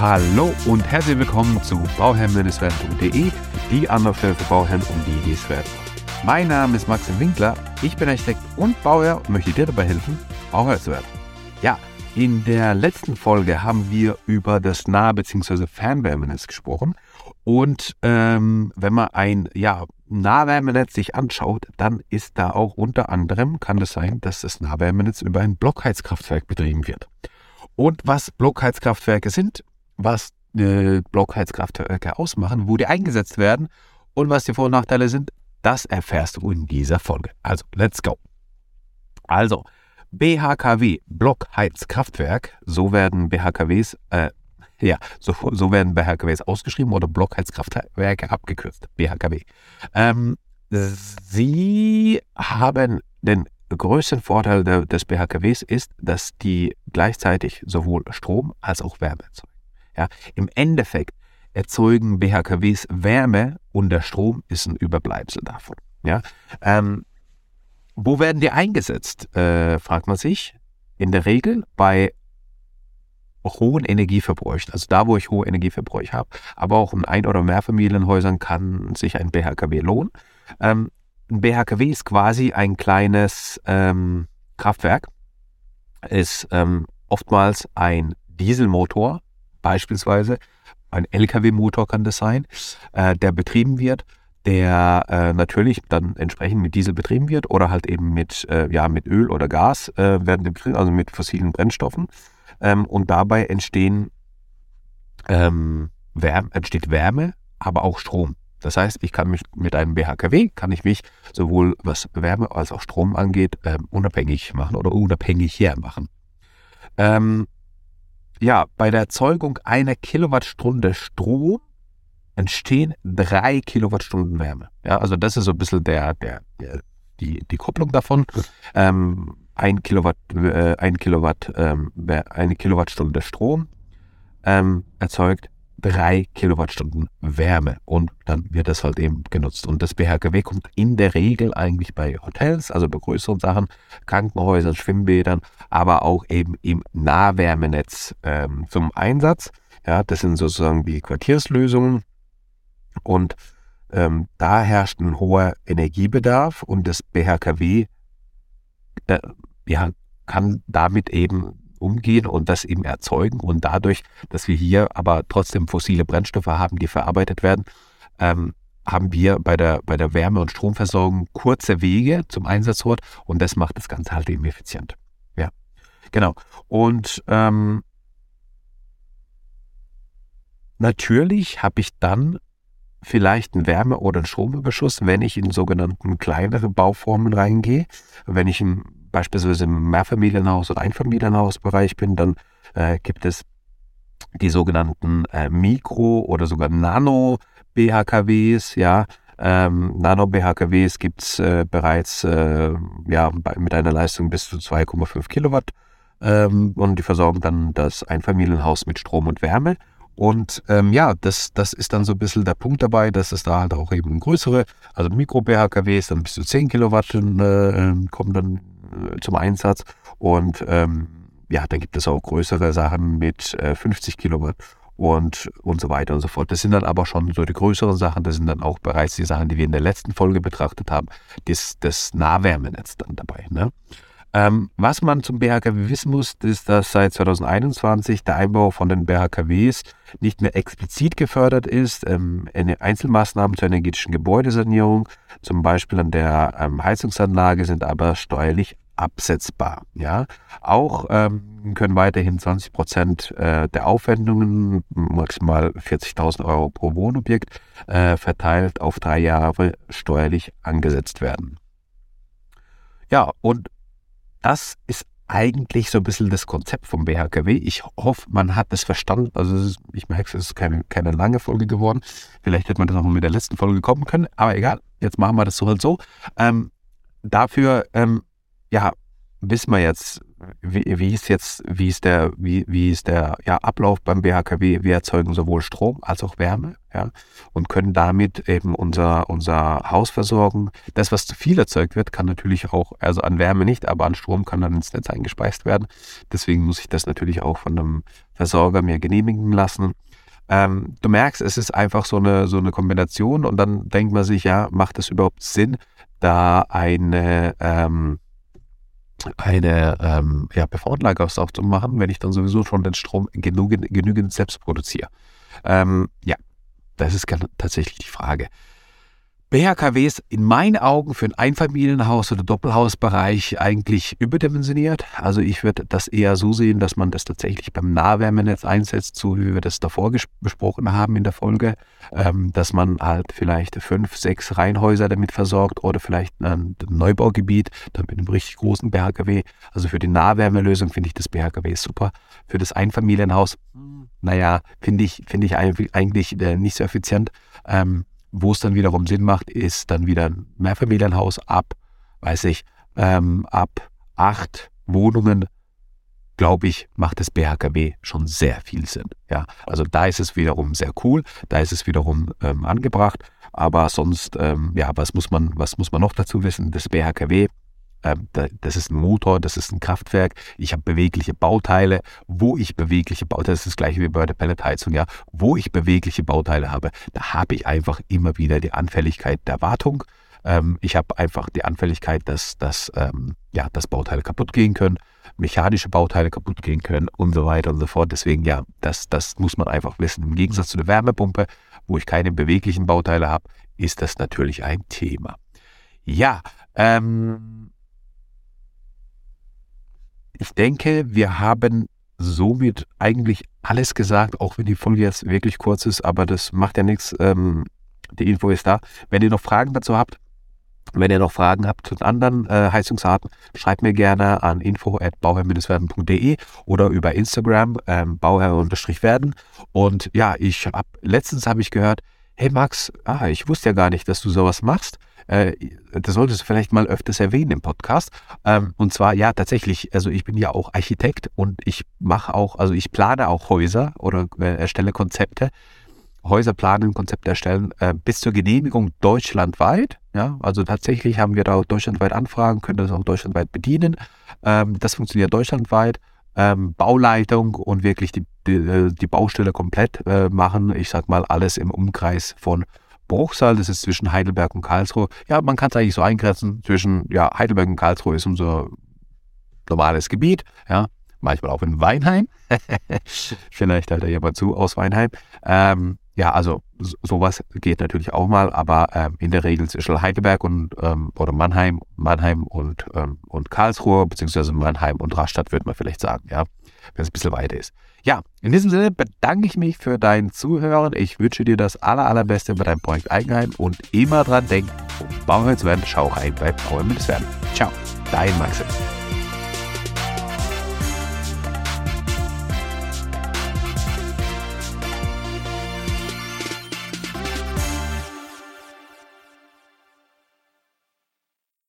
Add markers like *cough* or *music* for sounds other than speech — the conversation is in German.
Hallo und herzlich willkommen zu bauherrn-werden.de, die Anlaufstelle für Bauherren, um die es werden. Mein Name ist Maxim Winkler, ich bin Architekt und Bauherr und möchte dir dabei helfen, Bauherr zu werden. Ja, in der letzten Folge haben wir über das Nah- bzw. Fernwärmenetz gesprochen. Und ähm, wenn man ein ja, Nahwärmenetz sich anschaut, dann ist da auch unter anderem, kann es sein, dass das Nahwärmenetz über ein Blockheizkraftwerk betrieben wird. Und was Blockheizkraftwerke sind, was äh, Blockheizkraftwerke ausmachen, wo die eingesetzt werden und was die Vor- und Nachteile sind, das erfährst du in dieser Folge. Also, let's go. Also, BHKW, Blockheizkraftwerk, so werden BHKWs, äh, *laughs* ja, so, so werden BHKWs ausgeschrieben oder Blockheizkraftwerke abgekürzt, BHKW. Ähm, sie haben den größten Vorteil des BHKWs ist, dass die gleichzeitig sowohl Strom als auch Wärme erzeugen. Ja, Im Endeffekt erzeugen BHKWs Wärme und der Strom ist ein Überbleibsel davon. Ja, ähm, wo werden die eingesetzt, äh, fragt man sich. In der Regel bei hohen Energieverbräuchen, also da, wo ich hohe Energieverbräuche habe, aber auch in Ein- oder Mehrfamilienhäusern kann sich ein BHKW lohnen. Ähm, ein BHKW ist quasi ein kleines ähm, Kraftwerk, ist ähm, oftmals ein Dieselmotor, beispielsweise ein LKW-Motor kann das sein, äh, der betrieben wird der äh, natürlich dann entsprechend mit Diesel betrieben wird oder halt eben mit, äh, ja, mit Öl oder Gas äh, werden betrieben, also mit fossilen Brennstoffen. Ähm, und dabei entstehen, ähm, Wärme, entsteht Wärme, aber auch Strom. Das heißt, ich kann mich mit einem BHKW, kann ich mich sowohl was Wärme als auch Strom angeht, ähm, unabhängig machen oder unabhängig hermachen. Ähm, ja, bei der Erzeugung einer Kilowattstunde Strom entstehen drei Kilowattstunden Wärme. Ja, also das ist so ein bisschen der, der, der die, die Kupplung davon. Ähm, ein Kilowatt, äh, ein Kilowatt, ähm, eine Kilowattstunde Strom ähm, erzeugt drei Kilowattstunden Wärme und dann wird das halt eben genutzt. Und das BHKW kommt in der Regel eigentlich bei Hotels, also bei größeren Sachen, Krankenhäusern, Schwimmbädern, aber auch eben im Nahwärmenetz ähm, zum Einsatz. Ja, das sind sozusagen die Quartierslösungen, und ähm, da herrscht ein hoher Energiebedarf und das BHKW äh, ja, kann damit eben umgehen und das eben erzeugen. Und dadurch, dass wir hier aber trotzdem fossile Brennstoffe haben, die verarbeitet werden, ähm, haben wir bei der, bei der Wärme- und Stromversorgung kurze Wege zum Einsatzort und das macht das Ganze halt eben effizient. Ja, genau. Und ähm, natürlich habe ich dann vielleicht einen Wärme- oder einen Stromüberschuss, wenn ich in sogenannten kleinere Bauformen reingehe. Wenn ich im, beispielsweise im Mehrfamilienhaus- oder Einfamilienhausbereich bin, dann äh, gibt es die sogenannten äh, Mikro- oder sogar Nano-BHKWs, ja. Ähm, Nano-BHKWs gibt es äh, bereits äh, ja, bei, mit einer Leistung bis zu 2,5 Kilowatt ähm, und die versorgen dann das Einfamilienhaus mit Strom und Wärme. Und ähm, ja, das, das ist dann so ein bisschen der Punkt dabei, dass es da halt auch eben größere, also Mikro-BHKWs, dann bis zu 10 Kilowatt äh, ähm, kommen dann äh, zum Einsatz. Und ähm, ja, dann gibt es auch größere Sachen mit äh, 50 Kilowatt und, und so weiter und so fort. Das sind dann aber schon so die größeren Sachen, das sind dann auch bereits die Sachen, die wir in der letzten Folge betrachtet haben, das, das Nahwärmenetz dann dabei. Ne? Ähm, was man zum BHKW wissen muss, ist, dass seit 2021 der Einbau von den BHKWs nicht mehr explizit gefördert ist. Ähm, Einzelmaßnahmen zur energetischen Gebäudesanierung, zum Beispiel an der ähm, Heizungsanlage, sind aber steuerlich absetzbar. Ja, auch ähm, können weiterhin 20 Prozent äh, der Aufwendungen, maximal 40.000 Euro pro Wohnobjekt, äh, verteilt auf drei Jahre steuerlich angesetzt werden. Ja, und das ist eigentlich so ein bisschen das Konzept vom BHKW. Ich hoffe, man hat es verstanden. Also ist, ich merke, es ist keine, keine lange Folge geworden. Vielleicht hätte man das auch mit der letzten Folge kommen können, aber egal, jetzt machen wir das so halt so. Ähm, dafür, ähm, ja, wissen wir jetzt, wie, wie ist jetzt, wie ist der, wie, wie ist der ja, Ablauf beim BHKW? Wir erzeugen sowohl Strom als auch Wärme, ja, und können damit eben unser, unser Haus versorgen. Das, was zu viel erzeugt wird, kann natürlich auch, also an Wärme nicht, aber an Strom kann dann ins Netz eingespeist werden. Deswegen muss ich das natürlich auch von einem Versorger mir genehmigen lassen. Ähm, du merkst, es ist einfach so eine, so eine Kombination und dann denkt man sich, ja, macht es überhaupt Sinn, da eine, ähm, eine ähm, ja, PV-Anlage zu machen, wenn ich dann sowieso schon den Strom genügend, genügend selbst produziere? Ähm, ja, das ist tatsächlich die Frage. BHKWs in meinen Augen für ein Einfamilienhaus oder Doppelhausbereich eigentlich überdimensioniert. Also ich würde das eher so sehen, dass man das tatsächlich beim Nahwärmenetz einsetzt, so wie wir das davor besprochen haben in der Folge, ähm, dass man halt vielleicht fünf, sechs Reihenhäuser damit versorgt oder vielleicht ein Neubaugebiet, dann mit einem richtig großen BHKW. Also für die Nahwärmelösung finde ich das BHKW super. Für das Einfamilienhaus, naja, finde ich, finde ich eigentlich äh, nicht so effizient. Ähm, wo es dann wiederum Sinn macht, ist dann wieder ein Mehrfamilienhaus ab, weiß ich, ähm, ab acht Wohnungen, glaube ich, macht das BHKW schon sehr viel Sinn. Ja, also da ist es wiederum sehr cool, da ist es wiederum ähm, angebracht. Aber sonst, ähm, ja, was muss man, was muss man noch dazu wissen? Das BHKW das ist ein Motor, das ist ein Kraftwerk. Ich habe bewegliche Bauteile. Wo ich bewegliche Bauteile, das ist das gleiche wie bei der Pelletheizung, ja. Wo ich bewegliche Bauteile habe, da habe ich einfach immer wieder die Anfälligkeit der Wartung. Ähm, ich habe einfach die Anfälligkeit, dass, dass, ähm, ja, dass Bauteile kaputt gehen können, mechanische Bauteile kaputt gehen können und so weiter und so fort. Deswegen, ja, das, das muss man einfach wissen. Im Gegensatz zu der Wärmepumpe, wo ich keine beweglichen Bauteile habe, ist das natürlich ein Thema. Ja, ähm, ich denke, wir haben somit eigentlich alles gesagt, auch wenn die Folge jetzt wirklich kurz ist, aber das macht ja nichts. Ähm, die Info ist da. Wenn ihr noch Fragen dazu habt, wenn ihr noch Fragen habt zu anderen äh, Heizungsarten, schreibt mir gerne an info@bauherr-werden.de oder über Instagram ähm, bauherr-werden. Und ja, ich habe letztens habe ich gehört, hey Max, ah, ich wusste ja gar nicht, dass du sowas machst. Äh, das solltest du vielleicht mal öfters erwähnen im Podcast. Ähm, und zwar, ja, tatsächlich, also ich bin ja auch Architekt und ich mache auch, also ich plane auch Häuser oder äh, erstelle Konzepte. Häuser planen, Konzepte erstellen, äh, bis zur Genehmigung deutschlandweit. Ja, also tatsächlich haben wir da auch deutschlandweit Anfragen, können das auch deutschlandweit bedienen. Ähm, das funktioniert deutschlandweit. Ähm, Bauleitung und wirklich die, die, äh, die Baustelle komplett äh, machen. Ich sag mal alles im Umkreis von Bruchsal, das ist zwischen Heidelberg und Karlsruhe. Ja, man kann es eigentlich so eingrenzen. Zwischen ja, Heidelberg und Karlsruhe ist unser normales Gebiet. Ja, manchmal auch in Weinheim. *laughs* Vielleicht hört da jemand zu aus Weinheim. Ähm, ja, also sowas geht natürlich auch mal, aber ähm, in der Regel zwischen Heidelberg und ähm, oder Mannheim, Mannheim und, ähm, und Karlsruhe, beziehungsweise Mannheim und Rastatt, würde man vielleicht sagen, ja, wenn es ein bisschen weiter ist. Ja, in diesem Sinne bedanke ich mich für dein Zuhören. Ich wünsche dir das aller, allerbeste bei deinem Projekt Eigenheim und immer dran denk, um Bauholz werden, schau rein bei Bauholz werden. Ciao, dein Maxim.